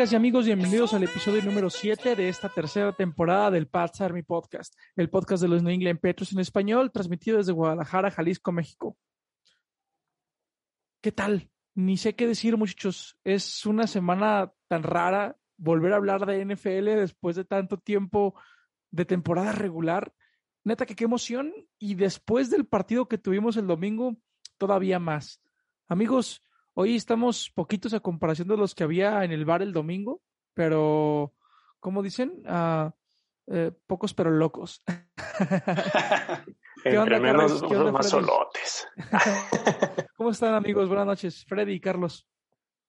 Amigas y amigos, bienvenidos al episodio número 7 de esta tercera temporada del Pats Army Podcast, el podcast de los New England Patriots en español, transmitido desde Guadalajara, Jalisco, México. ¿Qué tal? Ni sé qué decir, muchachos. Es una semana tan rara volver a hablar de NFL después de tanto tiempo de temporada regular. Neta que qué emoción. Y después del partido que tuvimos el domingo, todavía más. Amigos, hoy estamos poquitos a comparación de los que había en el bar el domingo, pero, como dicen, uh, eh, pocos pero locos. ¿Qué onda, menos, ¿Qué onda, más solotes. ¿Cómo están, amigos? Buenas noches, Freddy y Carlos.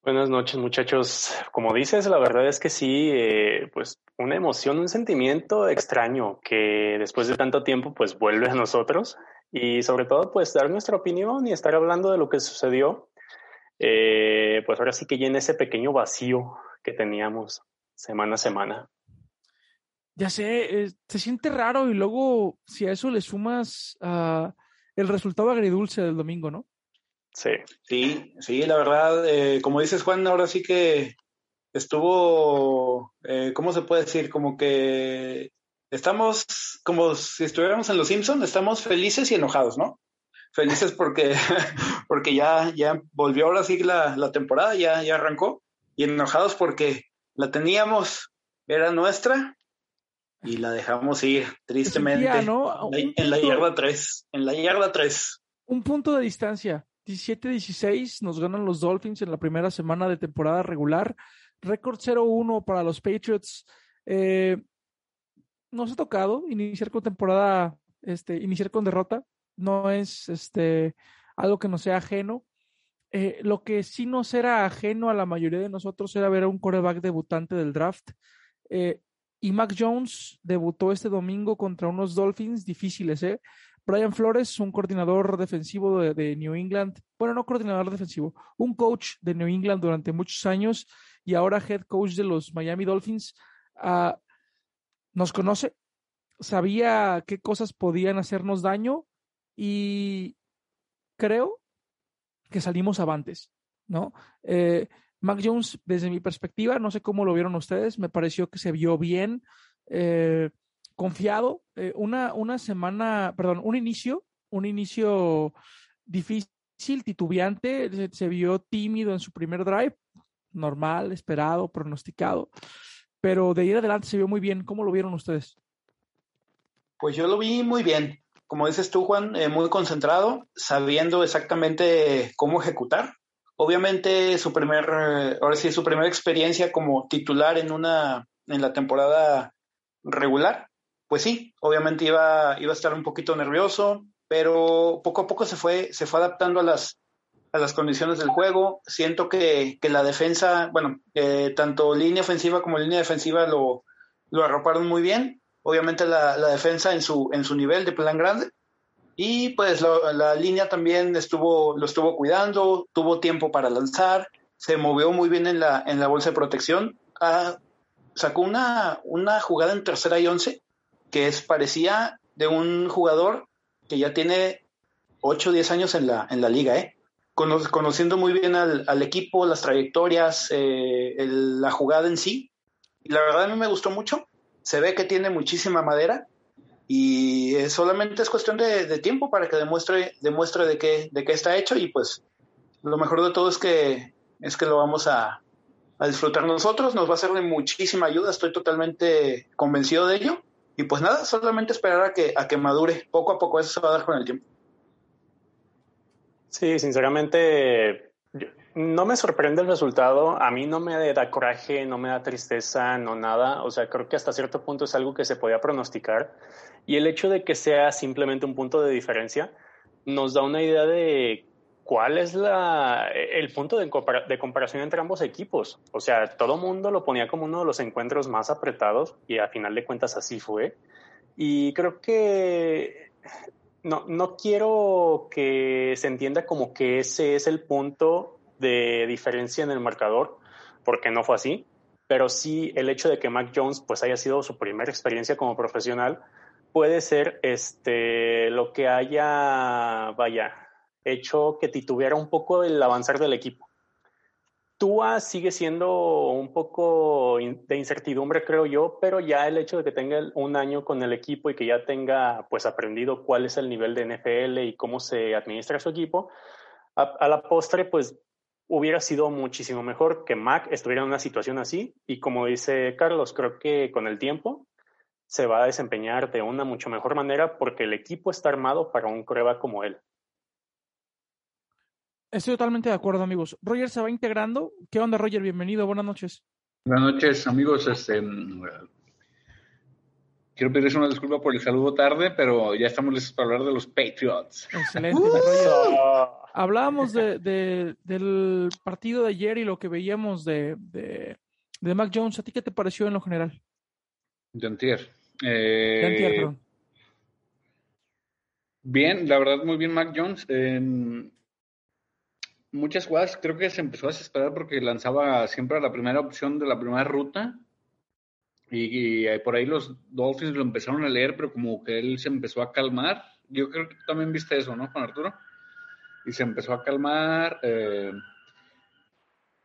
Buenas noches, muchachos. Como dices, la verdad es que sí, eh, pues una emoción, un sentimiento extraño que después de tanto tiempo, pues vuelve a nosotros y sobre todo, pues dar nuestra opinión y estar hablando de lo que sucedió. Eh, pues ahora sí que llena ese pequeño vacío que teníamos semana a semana. Ya sé, eh, se siente raro y luego si a eso le sumas uh, el resultado agridulce del domingo, ¿no? Sí. Sí, sí, la verdad, eh, como dices Juan, ahora sí que estuvo, eh, ¿cómo se puede decir? Como que estamos como si estuviéramos en Los Simpsons, estamos felices y enojados, ¿no? Felices porque, porque ya, ya volvió ahora sí la, la temporada, ya, ya arrancó, y enojados porque la teníamos, era nuestra, y la dejamos ir tristemente en la yarda 3, en la yarda 3. Un punto de distancia, 17-16 nos ganan los Dolphins en la primera semana de temporada regular, récord 0-1 para los Patriots. Eh, nos ha tocado iniciar con temporada, este, iniciar con derrota, no es este, algo que nos sea ajeno. Eh, lo que sí nos era ajeno a la mayoría de nosotros era ver a un coreback debutante del draft. Eh, y Mac Jones debutó este domingo contra unos Dolphins difíciles, ¿eh? Brian Flores, un coordinador defensivo de, New England, bueno, no coordinador defensivo, un coach de New England durante muchos años y ahora head coach de los Miami Dolphins, uh, nos conoce, sabía qué cosas podían hacernos daño y creo que salimos avantes, ¿no? Eh, Mac Jones, desde mi perspectiva, no sé cómo lo vieron ustedes, me pareció que se vio bien, eh, confiado, eh, una, una semana, perdón, un inicio, un inicio difícil, titubeante, se, vio tímido en su primer drive, normal, esperado, pronosticado, pero de ir adelante se vio muy bien. ¿Cómo lo vieron ustedes? Pues yo lo vi muy bien. Como dices tú, Juan, eh, muy concentrado, sabiendo exactamente cómo ejecutar obviamente su primer, ahora sí, su primera experiencia como titular en una, en la temporada regular, pues sí, obviamente iba, iba a estar un poquito nervioso, pero poco a poco se fue, se fue adaptando a las, a las condiciones del juego. Siento que, que la defensa, bueno, eh, tanto línea ofensiva como línea defensiva lo, lo arroparon muy bien. Obviamente la, defensa en su, en su nivel de plan grande y pues la línea también estuvo, lo estuvo cuidando, tuvo tiempo para lanzar, se movió muy bien en la, en la bolsa de protección. Ah, sacó una, una jugada en tercera y once que es, parecía de un jugador que ya tiene 8 o 10 años en la, en la liga, ¿eh? conociendo muy bien al, al equipo, las trayectorias, eh, la jugada en sí. Y la verdad a mí me gustó mucho. Se ve que tiene muchísima madera y solamente es cuestión de, tiempo para que demuestre, demuestre de, qué, de qué está hecho y pues lo mejor de todo es que, es que lo vamos a, disfrutar nosotros, nos va a ser de muchísima ayuda, estoy totalmente convencido de ello. Y pues nada, solamente esperar a que, a que madure, poco a poco eso se va a dar con el tiempo. Sí, sinceramente no me sorprende el resultado, a mí no me da coraje, no me da tristeza, no nada, o sea, creo que hasta cierto punto es algo que se podía pronosticar y el hecho de que sea simplemente un punto de diferencia nos da una idea de cuál es la, el punto de, comparación entre ambos equipos. O sea, todo mundo lo ponía como uno de los encuentros más apretados y a final de cuentas así fue. Y creo que no, no quiero que se entienda como que ese es el punto de diferencia en el marcador, porque no fue así, pero sí el hecho de que Mac Jones pues haya sido su primera experiencia como profesional puede ser este lo que haya vaya hecho que titubeara un poco el avanzar del equipo. Tua sigue siendo un poco de incertidumbre, creo yo, pero ya el hecho de que tenga un año con el equipo y que ya tenga pues aprendido cuál es el nivel de NFL y cómo se administra su equipo, a, la postre pues hubiera sido muchísimo mejor que Mac estuviera en una situación así y como dice Carlos, creo que con el tiempo se va a desempeñar de una mucho mejor manera porque el equipo está armado para un prueba como él. Estoy totalmente de acuerdo, amigos. Roger se va integrando. ¿Qué onda, Roger? Bienvenido, buenas noches. Buenas noches, amigos. Este, mm, quiero pedirles una disculpa por el saludo tarde, pero ya estamos listos para hablar de los Patriots. Excelente, Roger. Hablábamos de, del partido de ayer y lo que veíamos de, de, Mac Jones. ¿A ti qué te pareció en lo general? De antier. de antier, perdón. Bien, la verdad, muy bien Mac Jones muchas jugadas creo que se empezó a desesperar porque lanzaba siempre a la primera opción de la primera ruta. Y, por ahí los Dolphins lo empezaron a leer, pero como que él se empezó a calmar. Yo creo que también viste eso, ¿no, Juan Arturo? Y se empezó a calmar. Eh,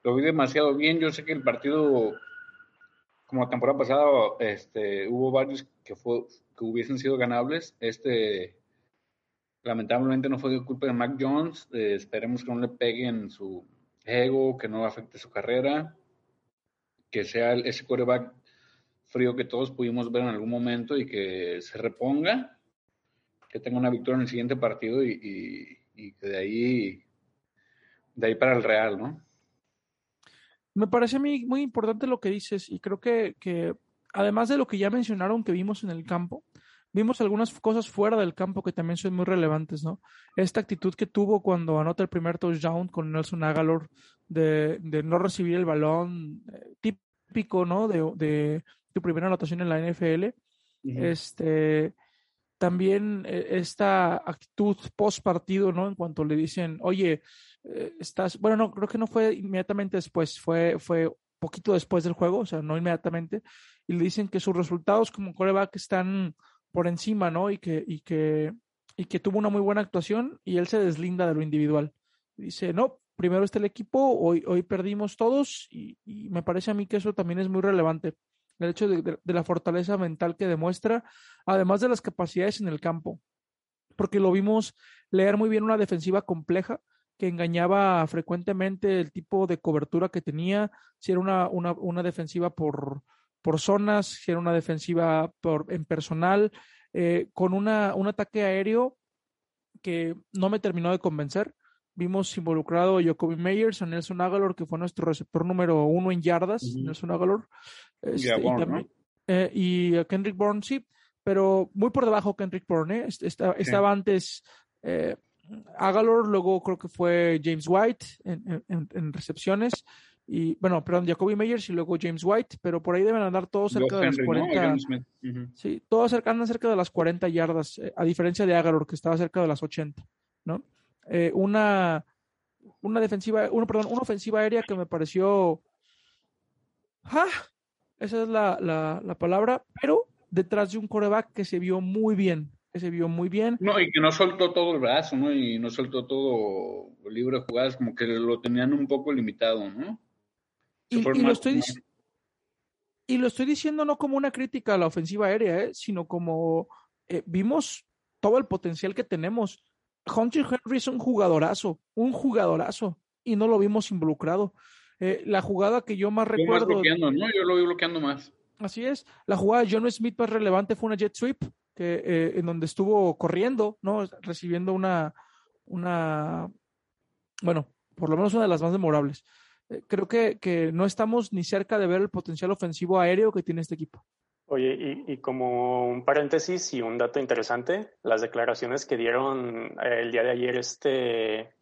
lo vi demasiado bien. Yo sé que el partido, como la temporada pasada, este, hubo varios que, fue, que hubiesen sido ganables. Este lamentablemente no fue culpa de Mac Jones. Eh, esperemos que no le pegue en su ego, que no afecte su carrera, que sea ese coreback frío que todos pudimos ver en algún momento y que se reponga, que tenga una victoria en el siguiente partido y, que de ahí, de ahí para el Real, ¿no? Me parece a mí muy importante lo que dices y creo que, que además de lo que ya mencionaron que vimos en el campo, vimos algunas cosas fuera del campo que también son muy relevantes, ¿no? Esta actitud que tuvo cuando anota el primer touchdown con Nelson Agalor de, no recibir el balón, eh, típico, ¿no? De, tu primera anotación en la NFL. Este también eh, esta actitud post partido, ¿no? En cuanto le dicen, oye, eh, estás, bueno, no, creo que no fue inmediatamente después, fue, fue poquito después del juego, o sea, no inmediatamente, y le dicen que sus resultados como coreback están por encima, ¿no? Y que, y que, y que tuvo una muy buena actuación y él se deslinda de lo individual. Dice, no, primero está el equipo, hoy, hoy perdimos todos y, me parece a mí que eso también es muy relevante. El hecho de, la fortaleza mental que demuestra, además de las capacidades en el campo, porque lo vimos leer muy bien una defensiva compleja que engañaba frecuentemente el tipo de cobertura que tenía, si era una, una, una defensiva por, por zonas, si era una defensiva por, en personal, eh, con una, un ataque aéreo que no me terminó de convencer. Vimos involucrado a Jacoby Meyers, a Nelson Agalor, que fue nuestro receptor número uno en yardas, Nelson Agalor. Este, eh, y, a Kendrick Bourne, sí, pero muy por debajo Kendrick Bourne. ¿eh? Estaba antes Agalor, luego creo que fue James White en recepciones y bueno, perdón, Jacoby Meyers y luego James White, pero por ahí deben andar todos cerca de las 40. Sí, todos andan cerca de las 40 yardas, eh, a diferencia de Agaror, que estaba cerca de las 80, ¿no? Eh, una, una defensiva, una, perdón, una ofensiva aérea que me pareció. ¡Ah! Esa es la, la, la palabra, pero detrás de un coreback que se vio muy bien, que se vio muy bien. No, y que no soltó todo el brazo, ¿no? Y no soltó todo libre de jugadas, como que lo tenían un poco limitado, ¿no? Y, lo estoy, y lo estoy diciendo no como una crítica a la ofensiva aérea, ¿eh? sino como eh, vimos todo el potencial que tenemos. Hunter Henry es un jugadorazo, un jugadorazo, y no lo vimos involucrado. Eh, la jugada que yo más recuerdo. bloqueando, ¿no? Yo lo vi bloqueando más. Así es. La jugada de John Smith más relevante fue una jet sweep, que, en donde estuvo corriendo, ¿no? Recibiendo una, una, bueno, por lo menos una de las más memorables. Eh, creo que, que, no estamos ni cerca de ver el potencial ofensivo aéreo que tiene este equipo. Oye, y, como un paréntesis y un dato interesante, las declaraciones que dieron eh, el día de ayer este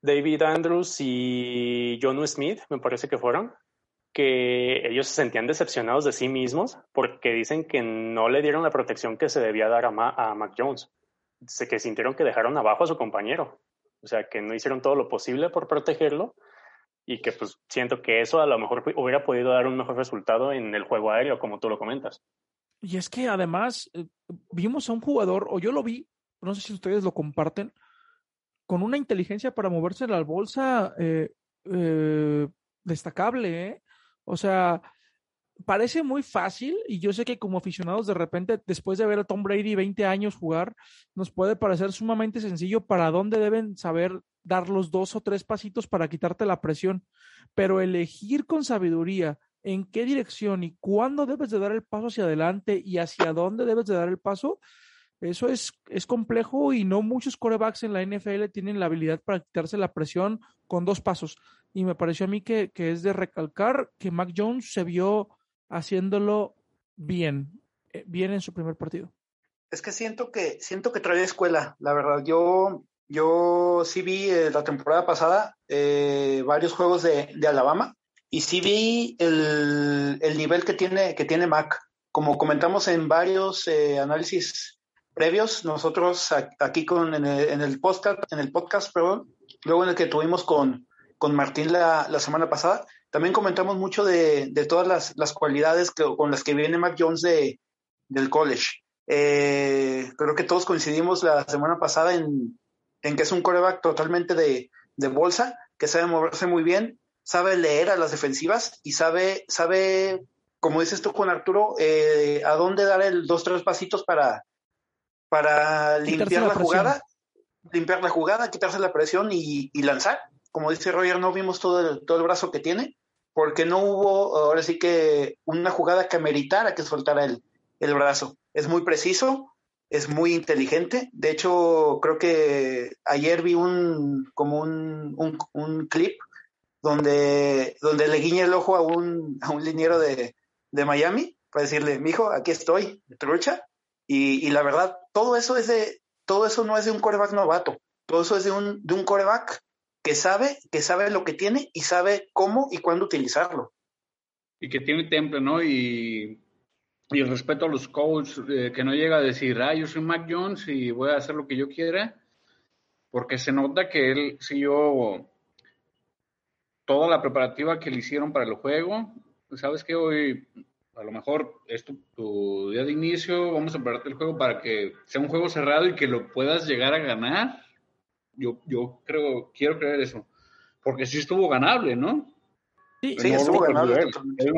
David Andrews y John Smith, me parece que fueron, que ellos se sentían decepcionados de sí mismos porque dicen que no le dieron la protección que se debía dar a, a Mac Jones, que sintieron que dejaron abajo a su compañero, o sea, que no hicieron todo lo posible por protegerlo y que pues siento que eso a lo mejor hubiera podido dar un mejor resultado en el juego aéreo, como tú lo comentas. Y es que además eh, vimos a un jugador, o yo lo vi, no sé si ustedes lo comparten, con una inteligencia para moverse en la bolsa eh, eh, destacable, ¿eh? O sea, parece muy fácil y yo sé que como aficionados de repente, después de ver a Tom Brady 20 años jugar, nos puede parecer sumamente sencillo para dónde deben saber dar los dos o tres pasitos para quitarte la presión, pero elegir con sabiduría en qué dirección y cuándo debes de dar el paso hacia adelante y hacia dónde debes de dar el paso, eso es, es complejo y no muchos corebacks en la NFL tienen la habilidad para quitarse la presión con dos pasos. Y me pareció a mí que, que es de recalcar que Mac Jones se vio haciéndolo bien, eh, bien en su primer partido. Es que siento que siento que trae escuela, la verdad. Yo yo sí vi eh, la temporada pasada eh, varios juegos de, de, Alabama y sí vi el, el, nivel que tiene que tiene Mac. Como comentamos en varios eh, análisis previos, nosotros aquí con en el, en el podcast, en el podcast, perdón, luego en el que tuvimos con, con Martín la, la semana pasada, también comentamos mucho de, de todas las, las cualidades que, con las que viene Mac Jones de, del college. Eh, creo que todos coincidimos la semana pasada en, en que es un coreback totalmente de, de, bolsa, que sabe moverse muy bien, sabe leer a las defensivas y sabe, sabe como dices tú con Arturo, eh, a dónde dar el dos, tres pasitos para, para limpiar la, la jugada, limpiar la jugada, quitarse la presión y, y, lanzar. Como dice Roger, no vimos todo el, todo el brazo que tiene, porque no hubo, ahora sí que, una jugada que ameritara que soltara el, el brazo. Es muy preciso, es muy inteligente. De hecho, creo que ayer vi un, como un, un, clip donde, donde le guiña el ojo a un, a un liniero de, de Miami para decirle, mijo, aquí estoy, trucha. Y, y la verdad, todo eso es de, todo eso no es de un coreback novato, todo eso es de un, de un coreback que sabe, que sabe lo que tiene y sabe cómo y cuándo utilizarlo. Y que tiene temple, ¿no? Y, y el respeto a los coaches, eh, que no llega a decir, ah, yo soy Mac Jones y voy a hacer lo que yo quiera, porque se nota que él siguió toda la preparativa que le hicieron para el juego. Sabes que hoy, a lo mejor es tu, tu día de inicio, vamos a prepararte el juego para que sea un juego cerrado y que lo puedas llegar a ganar yo, yo creo, quiero creer eso. Porque sí estuvo ganable, ¿no? Sí, sí estuvo ganable.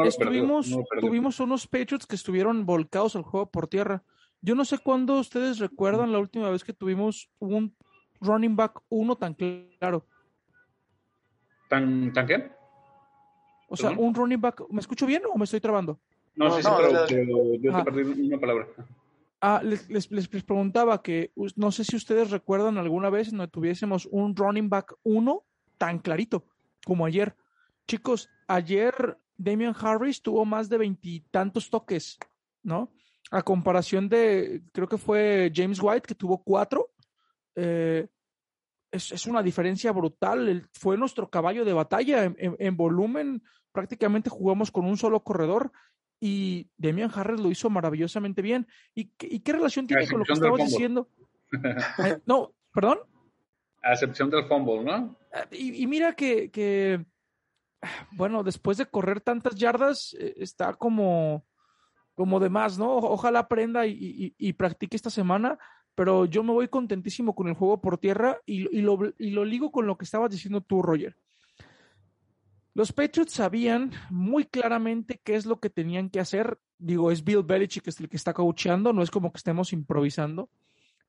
Estuvimos, no tuvimos unos Patriots que estuvieron volcados al juego por tierra. Yo no sé cuándo ustedes recuerdan la última vez que tuvimos un running back uno tan claro. ¿Tan, tan qué? O sea, un running back. ¿Me escucho bien o me estoy trabando? No, no sí, no, sí, pero, pero yo te perdí una palabra. Ah, les, les, les, preguntaba que no sé si ustedes recuerdan alguna vez donde tuviésemos un running back uno tan clarito como ayer. Chicos, ayer Damian Harris tuvo más de veintitantos toques, ¿no? A comparación de, creo que fue James White que tuvo cuatro. Eh, es, es, una diferencia brutal. El, fue nuestro caballo de batalla. En, en, en volumen prácticamente jugamos con un solo corredor y Demian Harris lo hizo maravillosamente bien. ¿Y, y qué relación tiene con lo que estabas diciendo? eh, no, perdón. A excepción del fumble, ¿no? Y, y mira que, que, bueno, después de correr tantas yardas, eh, está como, como de más, ¿no? Ojalá aprenda y, practique esta semana, pero yo me voy contentísimo con el juego por tierra y, lo, y lo ligo con lo que estabas diciendo tú, Roger. Los Patriots sabían muy claramente qué es lo que tenían que hacer. Digo, es Bill Belichick que es el que está coacheando, no es como que estemos improvisando.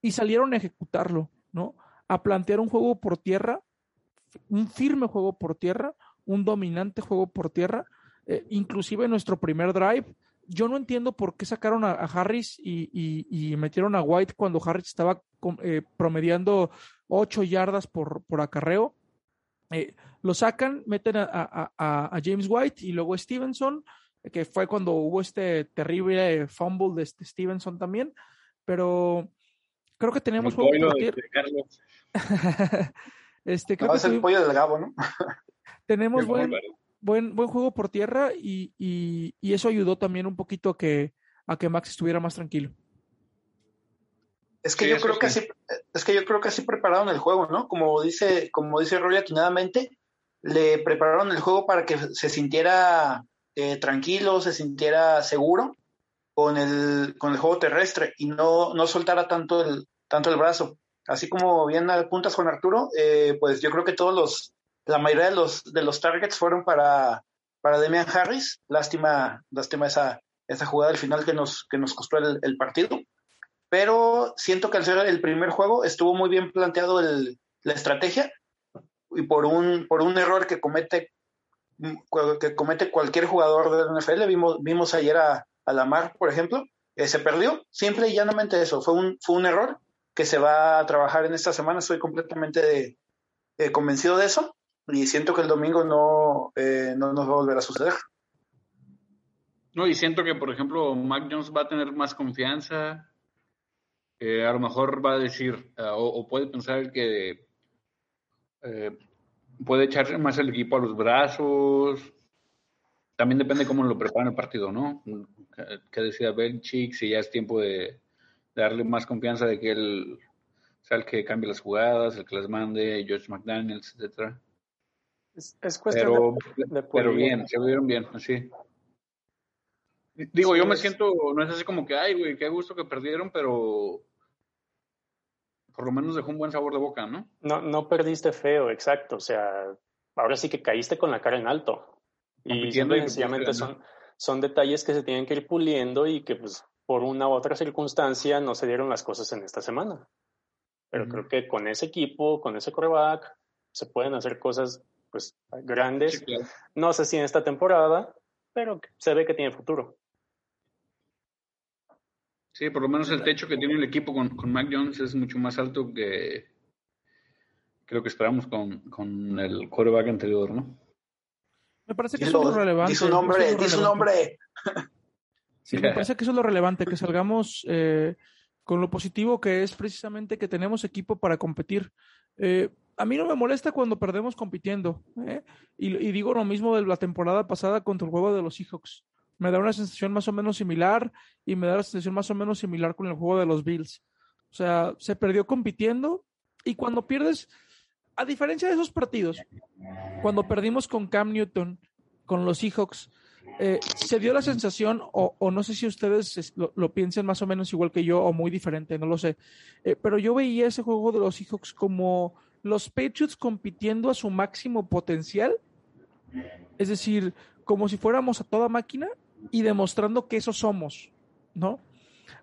Y salieron a ejecutarlo, ¿no? A plantear un juego por tierra, un firme juego por tierra, un dominante juego por tierra. Eh, inclusive en nuestro primer drive, yo no entiendo por qué sacaron a, a Harris y, y, y, metieron a White cuando Harris estaba eh, promediando ocho yardas por, por acarreo. Eh, lo sacan, meten a, a, a, James White y luego Stevenson, que fue cuando hubo este terrible fumble de este Stevenson también, pero creo que tenemos juego por tierra. este, creo no, que es el pollo del Gabo, ¿no? Tenemos buen, buen, buen juego por tierra y, y, y, eso ayudó también un poquito a que, a que Max estuviera más tranquilo. Es que sí, yo creo sí. que así, es que yo creo que así prepararon el juego, ¿no? Como dice, como dice Roy atinadamente, le prepararon el juego para que se sintiera eh, tranquilo, se sintiera seguro con el, con el juego terrestre y no, no soltara tanto el, tanto el brazo. Así como bien apuntas con Arturo, eh, pues yo creo que todos los, la mayoría de los, de los targets fueron para, para Demian Harris. Lástima, lástima esa, esa jugada al final que nos, que nos costó el, partido. Pero siento que al ser el primer juego estuvo muy bien planteado el, la estrategia y por un, por un error que comete, que comete cualquier jugador del NFL, vimos, vimos ayer a, a Lamar, por ejemplo, eh, se perdió, simple y llanamente eso, fue un, fue un error que se va a trabajar en esta semana, estoy completamente eh, convencido de eso y siento que el domingo no, eh, no nos va a volver a suceder. No, y siento que, por ejemplo, Mac Jones va a tener más confianza, a lo mejor va a decir, o, puede pensar que puede echarse más el equipo a los brazos, también depende cómo lo preparen el partido, ¿no? Que decida Belichick, si ya es tiempo de, darle más confianza de que él sea el que cambie las jugadas, el que las mande, George McDaniels, etcétera. Es, cuestión de, Pero bien, se vieron bien, así. Digo, yo me siento, no es así como que, ay, güey, qué gusto que perdieron, pero por lo menos dejó un buen sabor de boca, ¿no? No, no perdiste feo, exacto. O sea, ahora sí que caíste con la cara en alto. Y sencillamente son, son detalles que se tienen que ir puliendo y que pues por una u otra circunstancia no se dieron las cosas en esta semana. Pero creo que con ese equipo, con ese coreback, se pueden hacer cosas pues grandes. No sé si en esta temporada, pero se ve que tiene futuro. Sí, por lo menos el techo que tiene el equipo con, con Mac Jones es mucho más alto que creo que esperamos con, con el quarterback anterior, ¿no? Me parece que eso es lo relevante. Dice un nombre, dice un nombre. Sí, me parece que eso es lo relevante, que salgamos eh, con lo positivo que es precisamente que tenemos equipo para competir. Eh, a mí no me molesta cuando perdemos compitiendo. ¿eh? Y, digo lo mismo de la temporada pasada contra el juego de los Seahawks. Me da una sensación más o menos similar y me da la sensación más o menos similar con el juego de los Bills. O sea, se perdió compitiendo y cuando pierdes, a diferencia de esos partidos, cuando perdimos con Cam Newton, con los Seahawks, eh, se dio la sensación, o, no sé si ustedes lo, piensen más o menos igual que yo, o muy diferente, no lo sé, eh, pero yo veía ese juego de los Seahawks como los Patriots compitiendo a su máximo potencial, es decir, como si fuéramos a toda máquina y demostrando que eso somos, ¿no?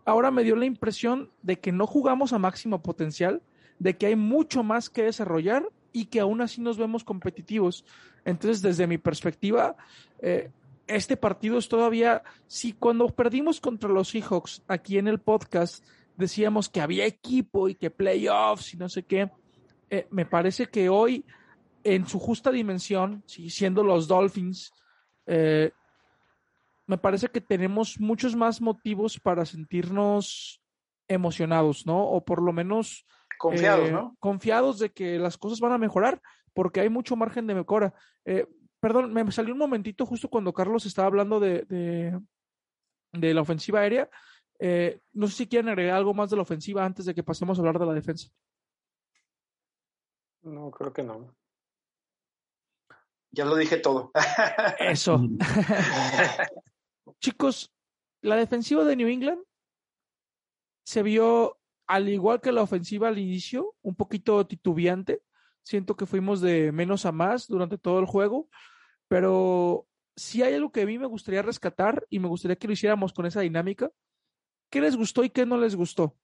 Ahora me dio la impresión de que no jugamos a máximo potencial, de que hay mucho más que desarrollar y que aún así nos vemos competitivos. Entonces, desde mi perspectiva, eh, este partido es todavía, si cuando perdimos contra los Seahawks aquí en el podcast decíamos que había equipo y que playoffs y no sé qué, eh, me parece que hoy en su justa dimensión, siendo los Dolphins, eh, me parece que tenemos muchos más motivos para sentirnos emocionados, ¿no? O por lo menos Confiados, eh, ¿no? Confiados de que las cosas van a mejorar porque hay mucho margen de mejora. Perdón, me salió un momentito justo cuando Carlos estaba hablando de, de, la ofensiva aérea. Eh, no sé si quieren agregar algo más de la ofensiva antes de que pasemos a hablar de la defensa. No, creo que no. Ya lo dije todo. Eso. Chicos, la defensiva de New England se vio al igual que la ofensiva al inicio, un poquito titubeante. Siento que fuimos de menos a más durante todo el juego, pero si hay algo que a mí me gustaría rescatar y me gustaría que lo hiciéramos con esa dinámica. ¿Qué les gustó y qué no les gustó?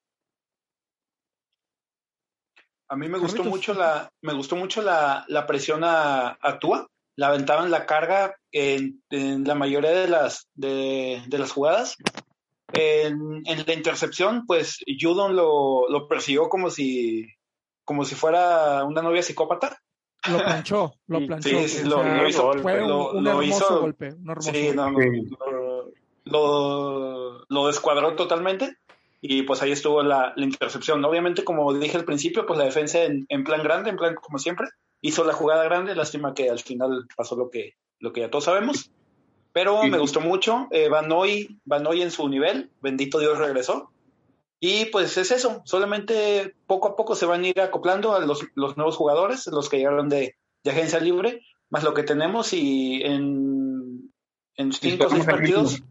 A mí me gustó mucho la, me gustó mucho la, presión a, a Tua. La aventaban la carga en, la mayoría de las, de las jugadas. En, la intercepción, pues Judon lo, lo, persiguió como si, como si fuera una novia psicópata. Lo planchó, lo planchó. Sí, sí, lo, hizo. Fue un, hermoso golpe. sí, no, lo, lo, descuadró totalmente y pues ahí estuvo la, la, intercepción. Obviamente, como dije al principio, pues la defensa en, en, plan grande, en plan como siempre, hizo la jugada grande. Lástima que al final pasó lo que, lo que ya todos sabemos. Pero me gustó mucho. Eh, Van, Hoy, Van Hoy en su nivel, bendito Dios regresó. Y pues es eso, solamente poco a poco se van a ir acoplando a los, los nuevos jugadores, los que llegaron de, de, agencia libre, más lo que tenemos y en, en cinco o seis partidos,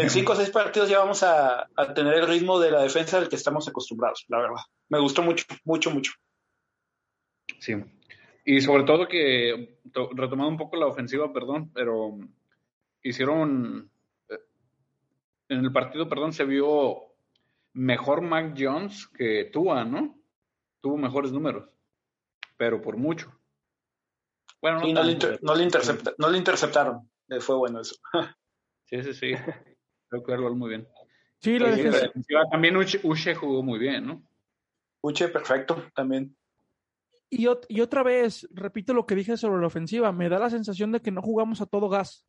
en cinco o seis partidos ya vamos a, a, tener el ritmo de la defensa del que estamos acostumbrados, la verdad. Me gustó mucho, mucho, mucho. Sí. Y sobre todo que, retomando un poco la ofensiva, perdón, pero hicieron, eh, en el partido, perdón, se vio mejor Mac Jones que Tua, ¿no? Tuvo mejores números, pero por mucho. Bueno, no, no, le, no le interceptaron. Eh, fue bueno eso. sí, sí, sí. Creo muy bien. Sí, la defensiva. También Uche, jugó muy bien, ¿no? Uche, perfecto, también. Y, y, otra vez, repito lo que dije sobre la ofensiva, me da la sensación de que no jugamos a todo gas.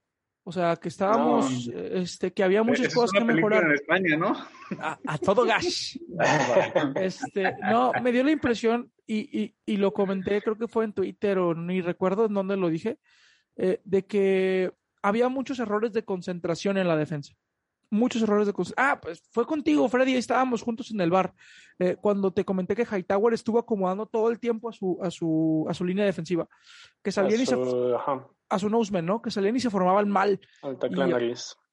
O sea, que estábamos, este, que había muchas cosas que mejorar. En España, ¿no? A, todo gas. este, no, me dio la impresión, y, y, y, lo comenté, creo que fue en Twitter o ni recuerdo en dónde lo dije, eh, de que había muchos errores de concentración en la defensa. Muchos errores de concentración. Ah, pues fue contigo, Freddy, ahí estábamos juntos en el bar. Eh, cuando te comenté que Hightower estuvo acomodando todo el tiempo a su, a su, a su línea defensiva. Que salían y se a su noseman, ¿no? Que salían y se formaban mal.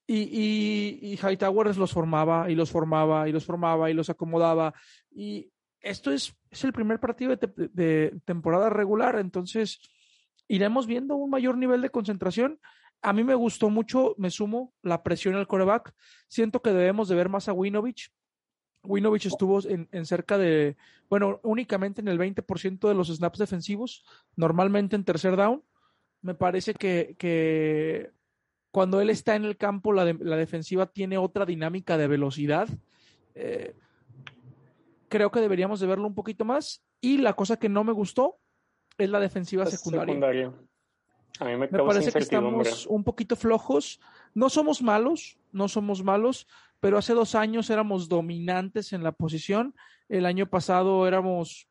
y, y, y, Hightower los formaba y los formaba y los formaba y los acomodaba. Y esto es, es el primer partido de, temporada regular, entonces iremos viendo un mayor nivel de concentración. A mí me gustó mucho, me sumo, la presión al coreback. Siento que debemos de ver más a Winovich. Winovich estuvo en, en, cerca de, bueno, únicamente en el 20% de los snaps defensivos, normalmente en tercer down me parece que, que cuando él está en el campo, la, la, defensiva tiene otra dinámica de velocidad. Eh, creo que deberíamos de verlo un poquito más. Y la cosa que no me gustó es la defensiva secundaria. A mí me, me parece que estamos un poquito flojos. No somos malos, no somos malos, pero hace dos años éramos dominantes en la posición. El año pasado éramos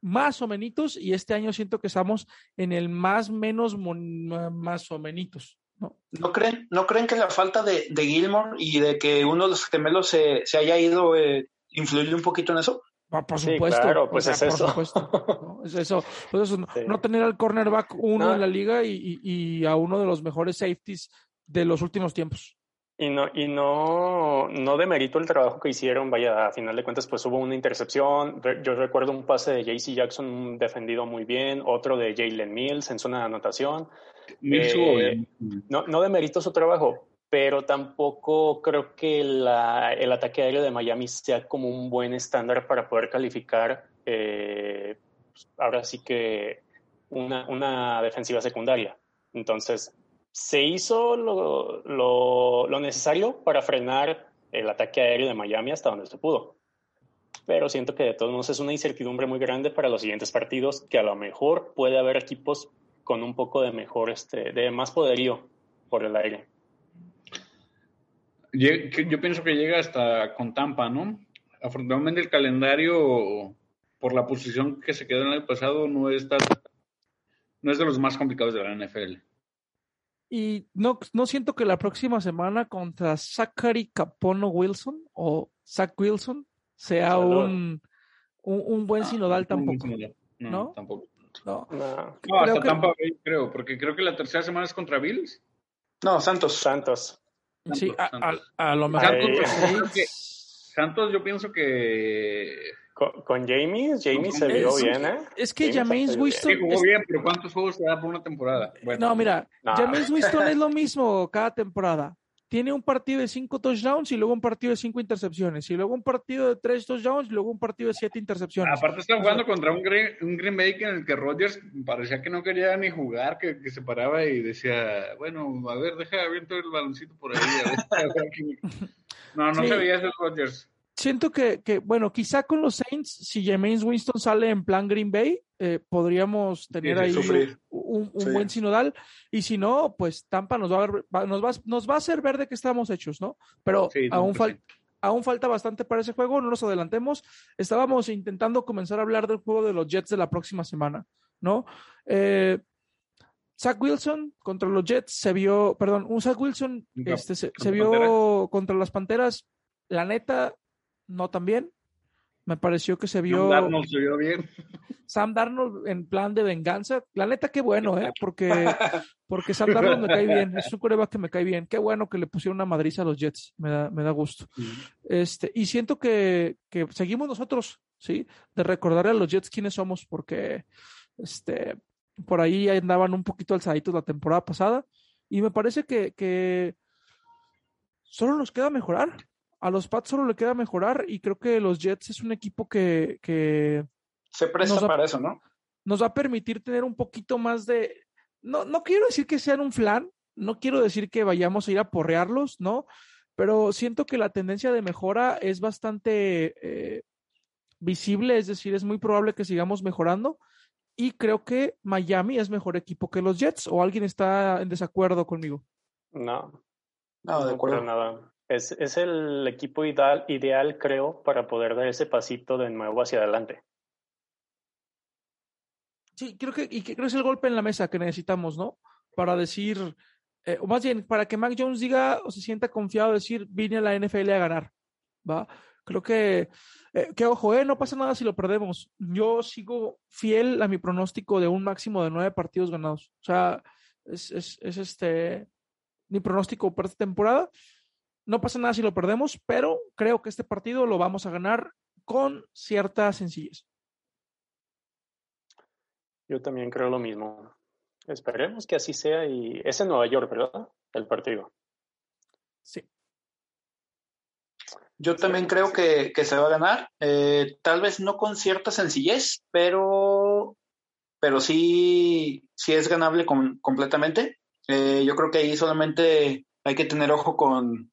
más o menos, y este año siento que estamos en el más menos más o menos. ¿no? ¿No creen, ¿No creen que la falta de, de Gilmore y de que uno de los gemelos se, se haya ido eh, influye un poquito en eso? Ah, por supuesto. claro, pues es, eso. ¿no? es eso. Pues eso. No, tener al cornerback uno en la liga y, y, y, a uno de los mejores safeties de los últimos tiempos. Y no, y no, no demerito el trabajo que hicieron, vaya, a final de cuentas pues hubo una intercepción, yo recuerdo un pase de JC Jackson defendido muy bien, otro de Jalen Mills en zona de anotación. Eh, no, no demerito su trabajo, pero tampoco creo que el ataque aéreo de Miami sea como un buen estándar para poder calificar eh, ahora sí que una, defensiva secundaria. Entonces, se hizo lo, lo, lo, necesario para frenar el ataque aéreo de Miami hasta donde se pudo. Pero siento que de todos modos es una incertidumbre muy grande para los siguientes partidos, que a lo mejor puede haber equipos con un poco de mejor, este, de más poderío por el aire. Yo pienso que llega hasta con Tampa, ¿no? Afortunadamente el calendario, por la posición que se quedó en el pasado, no es, no es de los más complicados de la NFL. Y no, no siento que la próxima semana contra Zachary Capono Wilson o Zach Wilson sea un, un, buen sinodal tampoco. No, tampoco. No, no. hasta Tampa creo, porque creo que la tercera semana es contra Bills. No, Santos. Santos. Sí, a, lo mejor. Santos, yo pienso que con, con Jamie, Jamie se vio bien, ¿eh? Es que James Winston. Sí, jugó bien, pero ¿cuántos juegos se da por una temporada? no, mira, James Winston es lo mismo cada temporada. Tiene un partido de cinco touchdowns y luego un partido de cinco intercepciones. Y luego un partido de tres touchdowns y luego un partido de siete intercepciones. Aparte, está jugando contra un Green, un Green Bay en el que Rodgers parecía que no quería ni jugar, que, que se paraba y decía, bueno, a ver, deja abierto el baloncito por ahí. no, no se veía ese Rodgers siento que, que, bueno, quizá con los Saints, si James Winston sale en plan Green Bay, eh, podríamos tener ahí un, buen sinodal. Y si no, pues Tampa nos va a, ver, nos va, nos va a hacer ver de qué estamos hechos, ¿no? Pero aún, aún falta bastante para ese juego, no nos adelantemos. Estábamos intentando comenzar a hablar del juego de los Jets de la próxima semana, ¿no? Eh, Zach Wilson contra los Jets se vio, perdón, un Zach Wilson este, se, se vio contra las Panteras. La neta, no tan bien. Me pareció que se vio. Sam Darnold se vio bien. Sam Darnold en plan de venganza. La neta, qué bueno, ¿eh? Porque, porque Sam Darnold me cae bien. Es un coreback que me cae bien. Qué bueno que le pusieron una madriza a los Jets. Me da, me da gusto. Este, y siento que, que seguimos nosotros, ¿sí? De recordarle a los Jets quiénes somos, porque este, por ahí andaban un poquito alzaditos la temporada pasada. Y me parece que, que solo nos queda mejorar. A los Pats solo le queda mejorar y creo que los Jets es un equipo que... que Se presta va- para eso, ¿no? nos va a permitir tener un poquito más de... No, no quiero decir que sean un flan, no quiero decir que vayamos a ir a porrearlos, ¿no? Pero siento que la tendencia de mejora es bastante eh, visible, es decir, es muy probable que sigamos mejorando. Y creo que Miami es mejor equipo que los Jets, o alguien está en desacuerdo conmigo. No, No, de no acuerdo. nada. Es, es el equipo ideal, ideal, creo, para poder dar ese pasito de nuevo hacia adelante. Sí, creo que, y creo que es el golpe en la mesa que necesitamos, ¿no? Para decir, eh, o más bien, para que Mac Jones diga o se sienta confiado, decir, vine a la NFL a ganar, ¿va? Creo que, eh, que ojo, eh, no pasa nada si lo perdemos. Yo sigo fiel a mi pronóstico de un máximo de nueve partidos ganados. O sea, es, es, es este, mi pronóstico para esta temporada. No pasa nada si lo perdemos, pero creo que este partido lo vamos a ganar con cierta sencillez. Yo también creo lo mismo. Esperemos que así sea y es en Nueva York, ¿verdad? El partido. Sí. Yo también creo que, que se va a ganar. Eh, tal vez no con cierta sencillez, pero, pero sí, sí es ganable con- completamente. Eh, yo creo que ahí solamente hay que tener ojo con,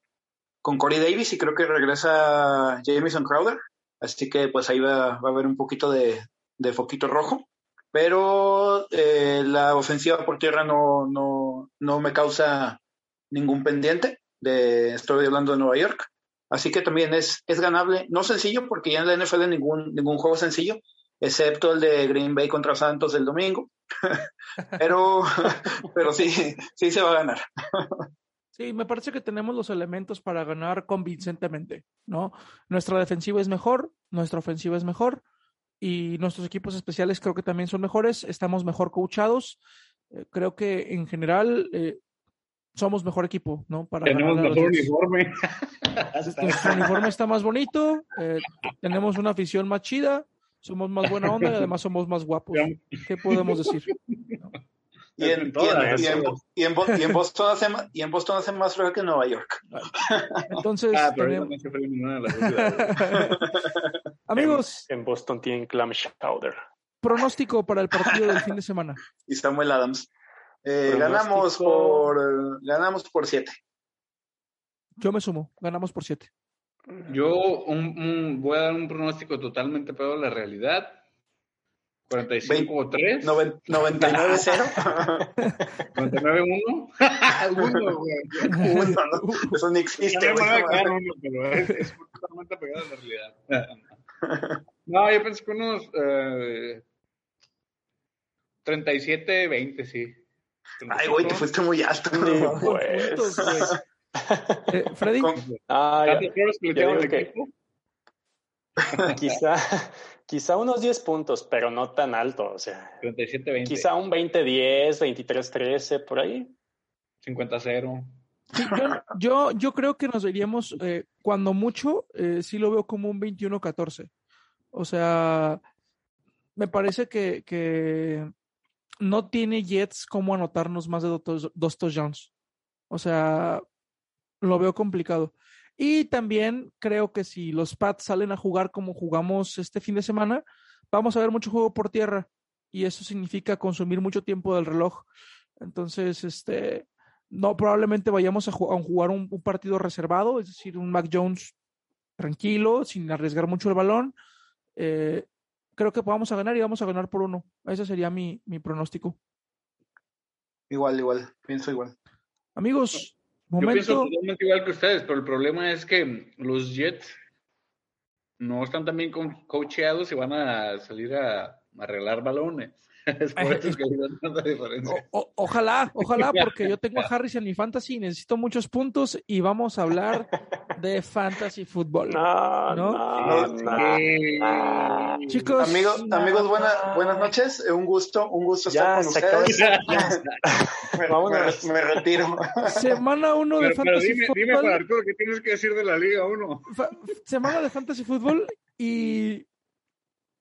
con Corey Davis y creo que regresa Jamison Crowder. Así que pues ahí va, va a haber un poquito de, de foquito rojo. Pero eh, la ofensiva por tierra no, no, no me causa ningún pendiente. De, estoy hablando de Nueva York. Así que también es, es ganable, no sencillo, porque ya en la NFL ningún, ningún juego sencillo, excepto el de Green Bay contra Santos del domingo. pero, pero sí, sí se va a ganar. Sí, me parece que tenemos los elementos para ganar convincentemente, ¿no? Nuestra defensiva es mejor, nuestra ofensiva es mejor y nuestros equipos especiales creo que también son mejores, estamos mejor coachados. Eh, creo que en general eh, somos mejor equipo, ¿no? Para Tenemos ganar mejor uniforme. Nuestro uniforme está más bonito, eh, tenemos una afición más chida, somos más buena onda y además somos más guapos. ¿Qué podemos decir? y en- Todas, y en- todas. y en Bo- y en Boston hace, ma- y en Boston hace más frío que en Nueva York. Entonces, Ah, pero tenemos- no se fue ninguna de las dos ciudades. amigos, En Boston tienen clam chowder. pronóstico para el partido del fin de semana. Y Samuel Adams. Eh, ganamos por ganamos por siete. Yo me sumo, ganamos por siete. Yo un- un- voy a dar un pronóstico totalmente pegado a la realidad. 45 o 3. Noven- 99-0. 99-1. Uno, güey. Uno, ¿no? Eso ni existe. No me güey. voy a quedar uno, pero es, es totalmente pegado a la realidad. No, yo pensé que unos eh, 37-20, sí. Ay, güey, te fuiste muy alto. Sí, ¿no? pues. Puntos, güey. Eh, Freddy, Con- Ah, ya. ¿Tantos errores que le yo quedan al digo que- equipo? quizá, quizá unos 10 puntos, pero no tan alto. O sea, 37-20. quizá un 20-10, 23-13, por ahí. 50-0. sí, yo, yo, yo creo que nos iríamos, eh, cuando mucho, eh, sí lo veo como un 21-14. O sea, me parece que, que no tiene Jets como anotarnos más de dos, dos touchdowns. O sea, lo veo complicado. Y también creo que si los Pats salen a jugar como jugamos este fin de semana, vamos a ver mucho juego por tierra. Y eso significa consumir mucho tiempo del reloj. Entonces, este, no, probablemente vayamos a, ju- a jugar un, un partido reservado, es decir, un Mac Jones tranquilo, sin arriesgar mucho el balón. Eh, creo que vamos a ganar y vamos a ganar por uno. Ese sería mi, mi pronóstico. Igual, igual. Pienso igual. Amigos, Yo pienso totalmente igual que ustedes, pero el problema es que los Jets no están tan bien co- coacheados y van a salir a, a arreglar balones. Es por eso que hay tanta diferencia. O- o- ojalá, ojalá, porque yo tengo a Harris en mi fantasy, necesito muchos puntos y vamos a hablar de fantasy fútbol. No, ¿No? no, no. Sí. Chicos, Amigos, amigos buena- buenas noches. Eh, Un gusto, un gusto Ya, estar con ustedes. Me, Vámonos. me- me retiro. semana uno de Pero, pero fantasy dime, dime fútbol. para Arturo, ¿qué tienes que decir de la Liga 1? fa- semana de fantasy fútbol y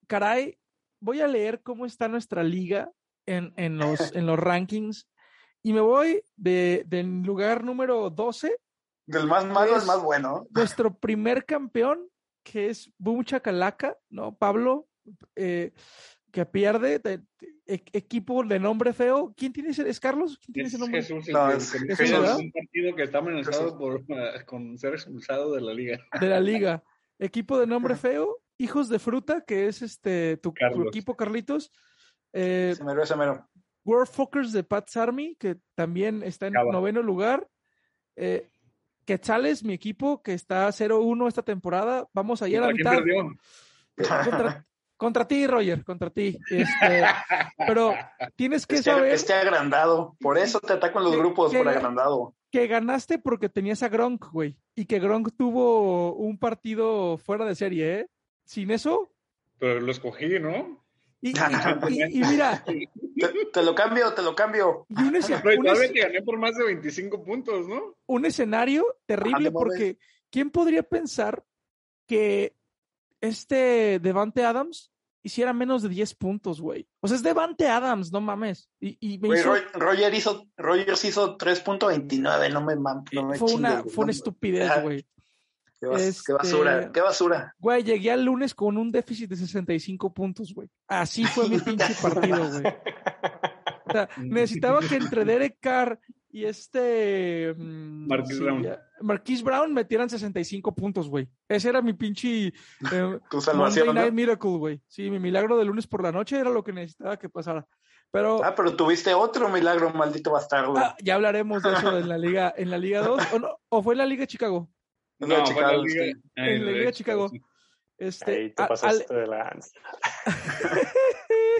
caray, voy a leer cómo está nuestra liga en, en, los, en los rankings. Y me voy de, del lugar número 12. Del más malo Es- al más bueno. Nuestro primer campeón, que es Boom Chacalaca, ¿no? Pablo, eh, que pierde. de- de- e- equipo de nombre feo. ¿Quién tiene ese? ¿Es Carlos? ¿Quién tiene Es ese nombre? Jesús, No, es un partido que está amenazado por, con ser expulsado de la liga. de la liga. Equipo de nombre feo, Hijos de Fruta, que es este tu, tu equipo, Carlitos. Eh, Ese mero, ese mero. World Fuckers de Pat's Army, que también está en Cava. noveno lugar. Eh, Quetzales, mi equipo, que está 0-1 esta temporada. Vamos allá a la ¿Contra quién mitad. Contra, contra ti, Roger, contra ti. Este, pero tienes que Este, saber este agrandado. Por eso te atacan los ¿Qué- grupos, qué- por agrandado. que ganaste porque tenías a Gronk, güey. Y que Gronk tuvo un partido fuera de serie, ¿eh? Sin eso, Pero lo escogí, ¿no? Y, y- y- y mira, Te, te lo cambio, te lo cambio. y un, esce- Pero un todavía esce- que gané por más de 25 puntos, ¿no? un escenario terrible mames. porque ¿quién podría pensar que este Devante Adams hiciera menos de 10 puntos, güey? O sea, es Devante Adams, no mames. Y, y me Güey, hizo- Roy- Roger hizo, Rogers hizo 3.29, no me mam- no fue una, chingues, güey, fue una no- estupidez, Ajá. güey. Qué, bas- Este- qué basura, qué basura. Güey, llegué al lunes con un déficit de 65 puntos, güey. Así fue mi pinche partido, güey. O sea, necesitaba que entre Derek Carr y este. mm, Marquise Brown. ya- Marquise Brown metieran 65 puntos, güey. Ese era mi pinche. eh, Tu Monday salvación, ¿no? Night Miracle, güey. Sí, mi milagro de lunes por la noche era lo que necesitaba que pasara. Pero Ah, pero tuviste otro milagro, maldito bastardo. ah, ya hablaremos de eso en la Liga, en la Liga 2. ¿O, no? ¿O fue en la Liga Chicago? La de fue la Chicago, liga, sí. En la Liga de Chicago. sí. Este, Ahí te pasaste de lanza.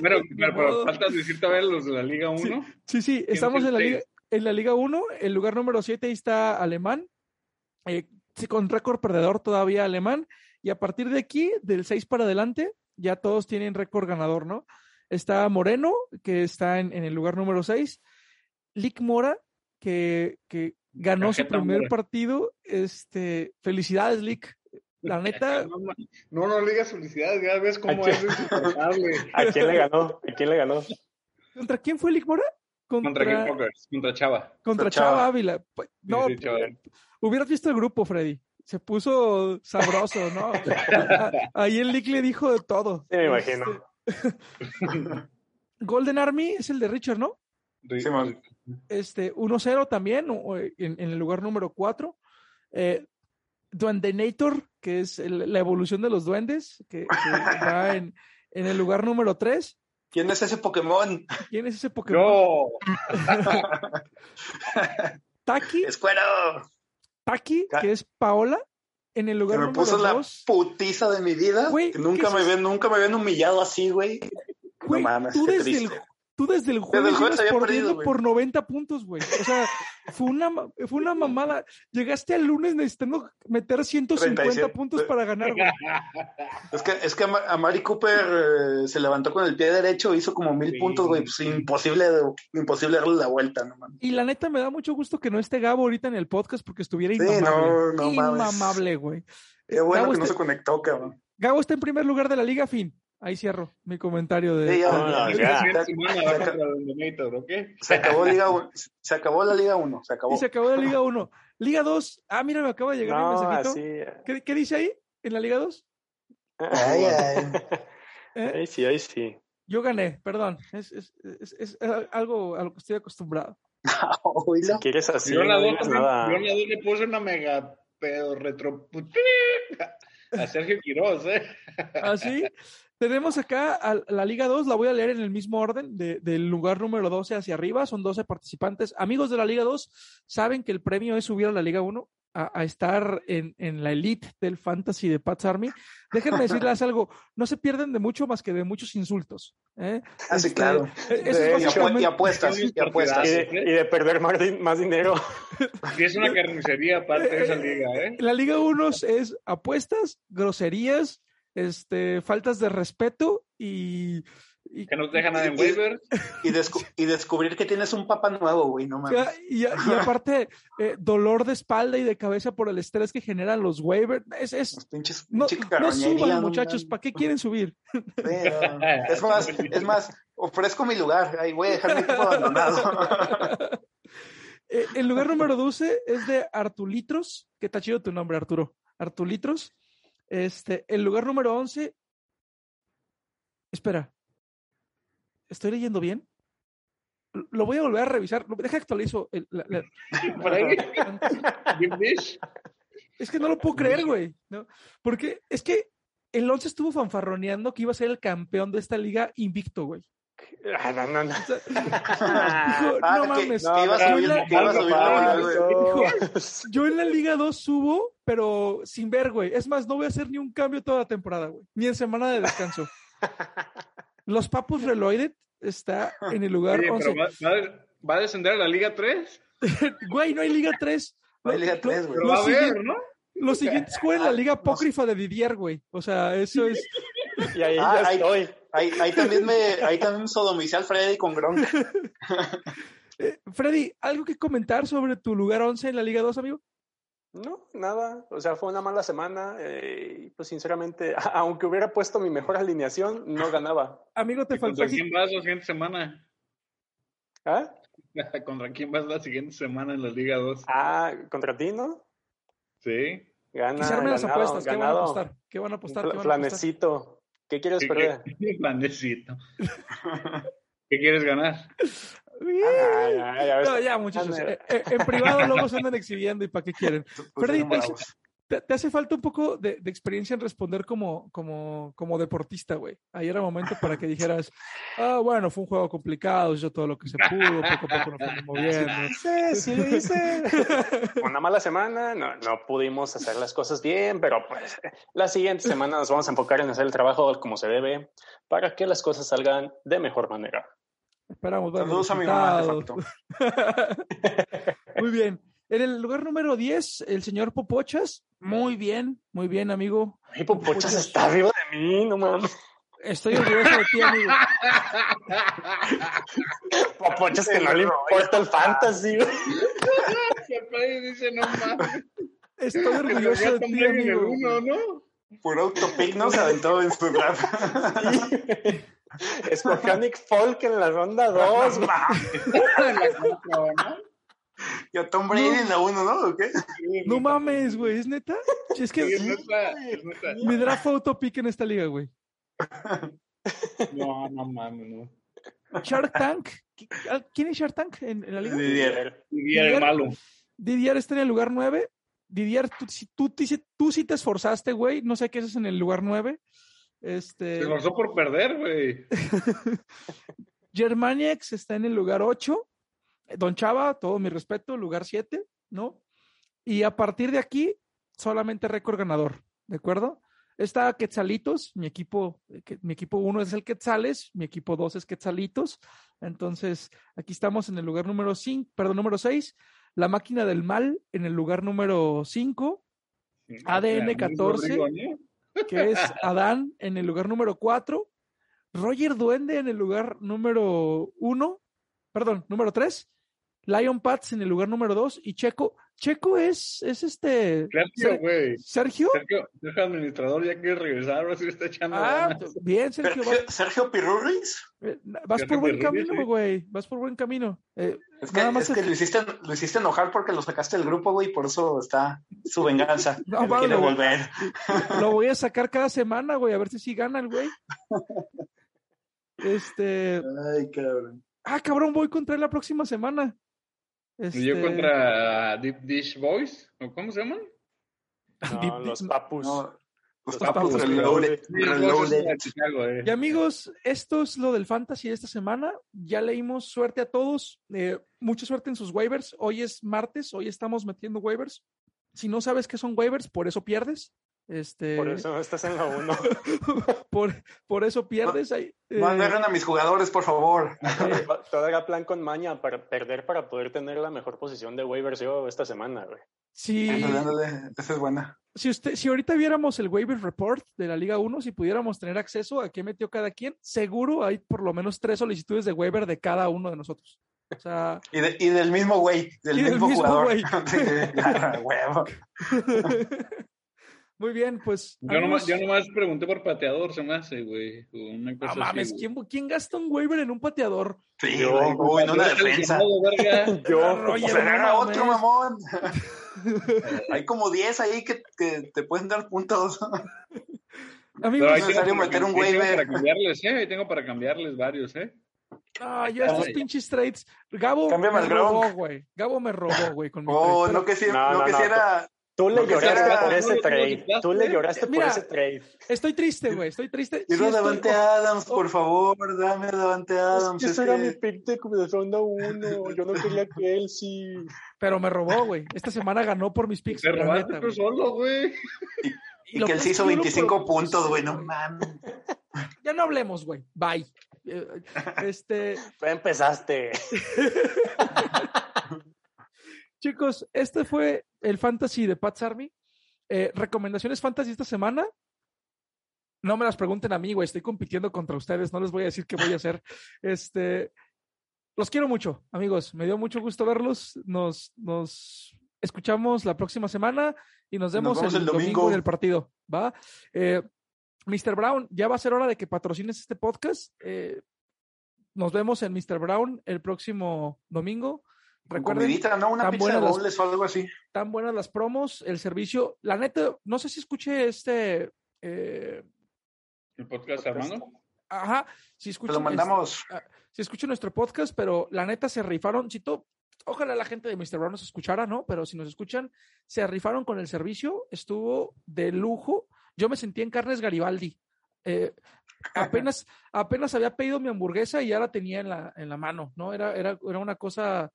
Bueno, Ni pero, pero modo. falta decirte a ver los de la Liga 1. Sí, sí, estamos en la. Liga, en la Liga 1, el lugar número 7 ahí está Alemán, eh, sí, con récord perdedor todavía Alemán, y a partir de aquí, del 6 para adelante, ya todos tienen récord ganador, ¿no? Está Moreno, que está en, en el lugar número 6, Lick Mora, que, que ganó su primer partido, este, felicidades Lick, la neta, No, no, le digas felicidades, ya ves cómo es. ¿A quién le ganó? ¿A quién le ganó? ¿contra quién fue Lick Mora? Contra Game Pockers, contra Chava. contra Contra Chava Chava. Ávila. Pues, No, sí, Chava. hubieras visto el grupo, Freddy. Se puso sabroso, ¿no? Ahí el Lick le dijo de todo. Sí, me imagino. Este, Golden Army es el de Richard, ¿no? Sí. Este, 1-0 también, o- en, en el lugar número 4. Eh, Duendenator, que es el- la evolución de los duendes, que, que va en, en el lugar número 3. ¿Quién es ese Pokémon? ¿Quién es ese Pokémon? Yo, Taki, ¡Escuero! Taki, que es Paola, en el Que lugar me número puso la 2. putiza de mi vida. Güey, que nunca ¿qué me habían, nunca me habían humillado así, güey. Güey, no mames, tú qué desde, el. Tú desde el jueves ibas había perdiendo por 90 puntos, güey. O sea, fue una, fue una mamada. Llegaste al lunes necesitando meter 150 37. puntos para ganar, güey. Es que, es que a Ma- a Mari Cooper eh, se levantó con el pie derecho, hizo como mil Sí. puntos, güey. Pues imposible, imposible darle la vuelta, no mames. Y la neta me da mucho gusto que no esté Gabo ahorita en el podcast porque estuviera Sí, inmamable. no, no inmamable, güey. Qué bueno Gabo, que no está, se conectó, cabrón. Gabo está en primer lugar de la liga, fin. Ahí cierro mi comentario de... Sí, ya. No, ya. Se acabó Liga 1. Se acabó la Liga 1. Se acabó. Y se acabó la Liga 1. Liga 2. Ah, mira, me acaba de llegar mi No, mensajito. así. ¿Qué, qué dice ahí en la Liga 2? Ay, ay. ¿Eh? Ahí sí, ahí sí. Yo gané, perdón. Es, es, es, es algo a lo que estoy acostumbrado. Oílo. ¿Quieres así? yo en la no 2 digas también, nada. yo en la 2 le puse una mega pedo retro a Sergio Quiroz, ¿eh? Así. Tenemos acá a la Liga 2, la voy a leer en el mismo orden, de- del lugar número 12 hacia arriba, son 12 participantes. Amigos de la Liga 2, saben que el premio es subir a la Liga 1, a, a estar en, en la elite del fantasy de Pats Army. Déjenme decirles algo, no se pierden de mucho más que de muchos insultos. ¿eh? Ah, sí, Este, claro. eh, De Y, apu- apuestas. Y apuestas. Y de, y de perder más, di- más dinero. Y es una carnicería aparte de esa liga, ¿eh? La Liga 1 es apuestas, groserías, este, faltas de respeto y... y- Que no te dejan nada en Y- waivers. Y, descu- y descubrir que tienes un papá nuevo, güey. No mames. Ya, Y, y aparte, eh, dolor de espalda y de cabeza por el estrés que generan los waivers. Es, es- Los pinches, no, no suban, no muchachos. ¿Para qué quieren subir? Es más, es más, ofrezco mi lugar. Ahí voy a dejar mi equipo abandonado. Eh, el lugar número 12 es de Artulitros. Que está chido tu nombre, Arturo. Artulitros. Este, el lugar número 11. Espera. ¿Estoy leyendo bien? Lo voy a volver a revisar. Deja que actualizo. el- la- la-. Es que no lo puedo creer, güey. ¿no? Porque es que el 11 estuvo fanfarroneando que iba a ser el campeón de esta liga invicto, güey. Ah, no, no, no. O sea, dijo, Ah, no mames. yo, en la, yo en Liga 2 subo, pero sin ver, güey. Es más, no voy a hacer ni un cambio toda la temporada, güey. Ni en semana de descanso. Los Papus Reloaded está en el lugar Oye, 11. pero va, va a- va a descender a la Liga 3. Güey, no hay Liga 3. No hay Liga Lo- 3, güey. Pero Los va a haber, siguientes- ¿no? Los siguientes juegan la Liga no. Apócrifa de Didier, güey. O sea, eso es. Y ahí Ah, ya ahí- estoy. Ahí, ahí también me, ahí también sodomicé al Freddy con Gronk. Eh, Freddy, ¿algo que comentar sobre tu lugar 11 en la Liga 2, amigo? No, nada. O sea, fue una mala semana. eh, y pues sinceramente, aunque hubiera puesto mi mejor alineación, no ganaba. Amigo, te ¿Y faltó ¿Contra quién vas la siguiente semana? ¿Ah? ¿Contra quién vas la siguiente semana en la Liga 2? Ah, contra ti, ¿no? Sí. Gana. Las ganado, apuestas. ¿Qué van a ganado. apostar? ¿Qué van a apostar? ¿Qué van a apostar? Flanecito. ¿Qué quieres ¿Qué, perder? qué- planecito. ¿Qué quieres ganar? Bien. Ay, ay, a ver, No, ya, muchachos. Eh, eh, en privado luego se andan exhibiendo y para qué quieren. Pues Freddy, eran te, hace falta un poco de, de experiencia en responder como, como, como deportista, güey. Ahí era momento para que dijeras, ah, bueno, fue un juego complicado, hizo todo lo que se pudo, poco a poco nos fuimos moviendo. Sí, sí lo hice. Una mala semana, no, no pudimos hacer las cosas bien, pero pues la siguiente semana nos vamos a enfocar en hacer el trabajo como se debe para que las cosas salgan de mejor manera. Esperamos Saludos a mi mamá, de facto. Muy bien. En el lugar número 10, el señor Popochas. Muy bien, muy bien, amigo. Ay, Popochas está arriba de mí, no mames. Estoy orgulloso de ti, amigo. Popochas que no le importa el fantasy. güey. Se fue y dice, no mames. Estoy orgulloso de ti, amigo. uno, ¿no? Por autopic no se aventó en su draft. Escogió a Nick Folk en la ronda 2. En la cuatro, ¿no? Y a Tom Brady en la 1, ¿no? ¿O qué? No mames, güey, ¿es neta? Es Sí, que es neta, es neta. mi draft fue autopic en esta liga, güey. No, no mames, no. Shark Tank. ¿Qui- ah, ¿Quién es Shark Tank en, en la liga? Didier. Era el malo. Didier está en el lugar 9. Didier, tú, sí- tú, tú sí- tú sí te esforzaste, güey. No sé qué haces en el lugar 9. Este, Se esforzó por perder, güey. Germaniex está en el lugar 8. Don Chava, todo mi respeto, lugar 7, ¿no? Y a partir de aquí, solamente récord ganador, ¿de acuerdo? Está Quetzalitos, mi equipo, eh, mi equipo 1 es el Quetzales, mi equipo 2 es Quetzalitos. Entonces, aquí estamos en el lugar número 5, perdón, número 6. La máquina del mal en el lugar número 5, ADN 14. Rodrigo, ¿no? que es Adán en el lugar número 4, Roger Duende en el lugar número 1, perdón, número 3, Lion Pats en el lugar número 2 y Checo. Checo es, es este. Sergio, Ser- güey. Sergio. Sergio, Sergio administrador ya quiere regresar, ahora sí está echando Ah, ganas. bien, Sergio. Sergio, Vas, Sergio Pirurris. eh, vas Sergio por buen camino, sí. güey. Vas por buen camino. Eh, Es que, Nada más es que es- lo, hiciste, lo hiciste enojar porque lo sacaste del grupo, güey, y por eso está su venganza. No, vale, quiere volver. lo voy a sacar cada semana, güey, a ver si sí gana el güey. Este. Ay, cabrón. Ah, cabrón, voy contra él la próxima semana. Y yo Este, contra Deep Dish Boys, ¿o cómo se llaman? No, Deep- los papus. No, los Los papus reloaded. Reloaded. eh. Y amigos, esto es lo del fantasy de esta semana. Ya leímos suerte a todos. eh, mucha suerte en sus waivers. Hoy es martes, hoy estamos metiendo waivers. Si no sabes qué son waivers, por eso pierdes. Este, Por eso no estás en la 1. por, por eso pierdes. Ahí, eh, No a mis jugadores, por favor. eh, Todo era plan con maña para perder para poder tener la mejor posición de waivers yo esta semana, güey. ándale, Esa es buena. si, usted, si ahorita viéramos el waiver report de la Liga 1, si pudiéramos tener acceso a qué metió cada quien, seguro hay por lo menos tres solicitudes de waiver de cada uno de nosotros. O sea, Y, de- y del mismo güey, del Y del mismo mismo jugador. güey. Muy bien, pues. Yo nomás, yo nomás, pregunté por pateador, se me hace, güey. Una cosa no mames, ¿quién, ¿quién, gasta un waiver en un pateador? Sí, yo, en una defensa. yo, Roger, se agarra otro mamón. Hay como 10 ahí que, que, te pueden dar puntos. Amigos, es necesario meter un waiver. Para cambiarles, ¿eh? Ahí tengo para cambiarles varios, ¿eh? Ah, yo estos pinches trades. Gabo Cámbiame me robó, güey. Gabo me robó, güey. oh, no que si, no, no, quisiera. Tú le lloraste por ese trade. Tú le lloraste por ese trade. Estoy triste, güey. Estoy triste. Quiero sí, Davante Adams, por favor. Dame Davante Adams. Es que ese era mi pick de, de ronda 1. Yo no quería que él sí. Pero me robó, güey. Esta semana ganó por mis picks. Te robaste tú solo, güey. Y, y que él sí hizo 25 puntos, güey. No mames. Ya no hablemos, güey. Bye. Eh, este. Tú empezaste. Chicos, este fue el fantasy de Pat's Army. Eh, recomendaciones fantasy esta semana. No me las pregunten a mí, güey. Estoy compitiendo contra ustedes. No les voy a decir qué voy a hacer. Este, los quiero mucho, amigos. Me dio mucho gusto verlos. Nos, nos escuchamos la próxima semana y nos vemos el, domingo. en el partido. ¿Va? Eh, Mr. Brown, ya va a ser hora de que patrocines este podcast. Eh, nos vemos en Mr. Brown el próximo domingo. Recuerden, ¿no? Una pizza de o algo así. Tan buenas las promos, el servicio. La neta, no sé si escuché este. Eh, ¿El podcast, Armando? Ajá, si escucho. lo mandamos. Ah, si escucho nuestro podcast, pero la neta se rifaron. Si ojalá la gente de Mr. Brown nos escuchara, ¿no? Pero si nos escuchan, se rifaron con el servicio, estuvo de lujo. Yo me sentí en carnes Garibaldi. Eh, apenas, apenas había pedido mi hamburguesa y ya la tenía en la, en la mano, ¿no? Era, era, era una cosa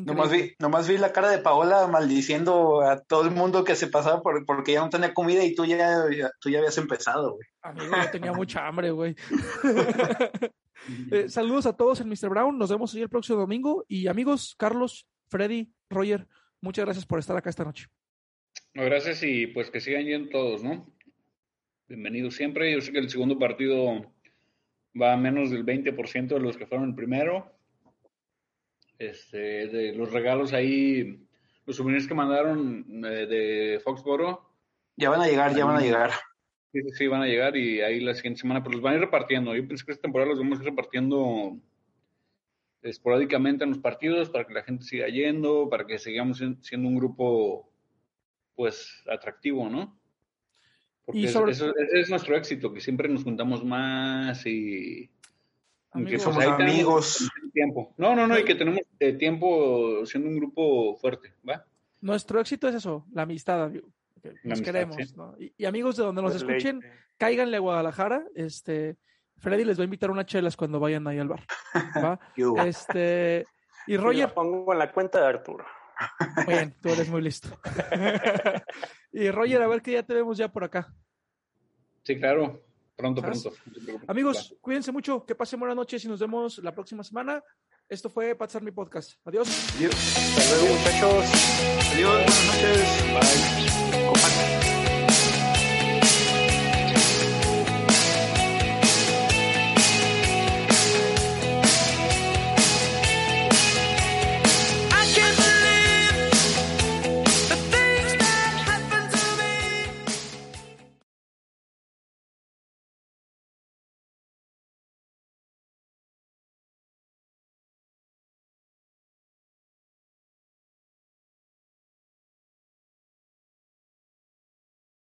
Nomás vi, nomás vi la cara de Paola maldiciendo a todo el mundo que se pasaba por, porque ya no tenía comida y tú ya, tú ya habías empezado, güey. Amigo, yo tenía mucha hambre, güey. Eh, saludos a todos en Mr. Brown. Nos vemos hoy el próximo domingo. Y amigos, Carlos, Freddy, Roger, muchas gracias por estar acá esta noche. gracias y pues que sigan yendo todos, ¿no? Bienvenidos siempre. Yo sé que el segundo partido va a menos del 20% de los que fueron el primero este, de los regalos ahí, los souvenirs que mandaron eh, de Foxboro. Ya van a llegar, ya van a llegar. Sí, sí, van a llegar y ahí la siguiente semana, pero los van a ir repartiendo. Yo pensé que esta temporada los vamos a ir repartiendo esporádicamente en los partidos para que la gente siga yendo, para que sigamos siendo un grupo, pues, atractivo, ¿no? Porque eso, es nuestro éxito, que siempre nos juntamos más y Amigos, somos amigos. Tiempo. No, no, no, y que tenemos eh, tiempo siendo un grupo fuerte, ¿va? Nuestro éxito es eso, la amistad, nos queremos, y, amigos de donde nos escuchen, cáiganle a Guadalajara, este, Freddy les va a invitar unas chelas cuando vayan ahí al bar, ¿va? este, y Roger... Pongo en la cuenta de Arturo. Bien, tú eres muy listo. y Roger, a ver que ya te vemos ya por acá. Sí, claro. Pronto, pronto. Amigos, cuídense mucho, que pasen buenas noches y nos vemos la próxima semana. Esto fue Patsar mi podcast. Adiós. Adiós. Hasta luego, muchachos. Adiós, buenas noches. Bye.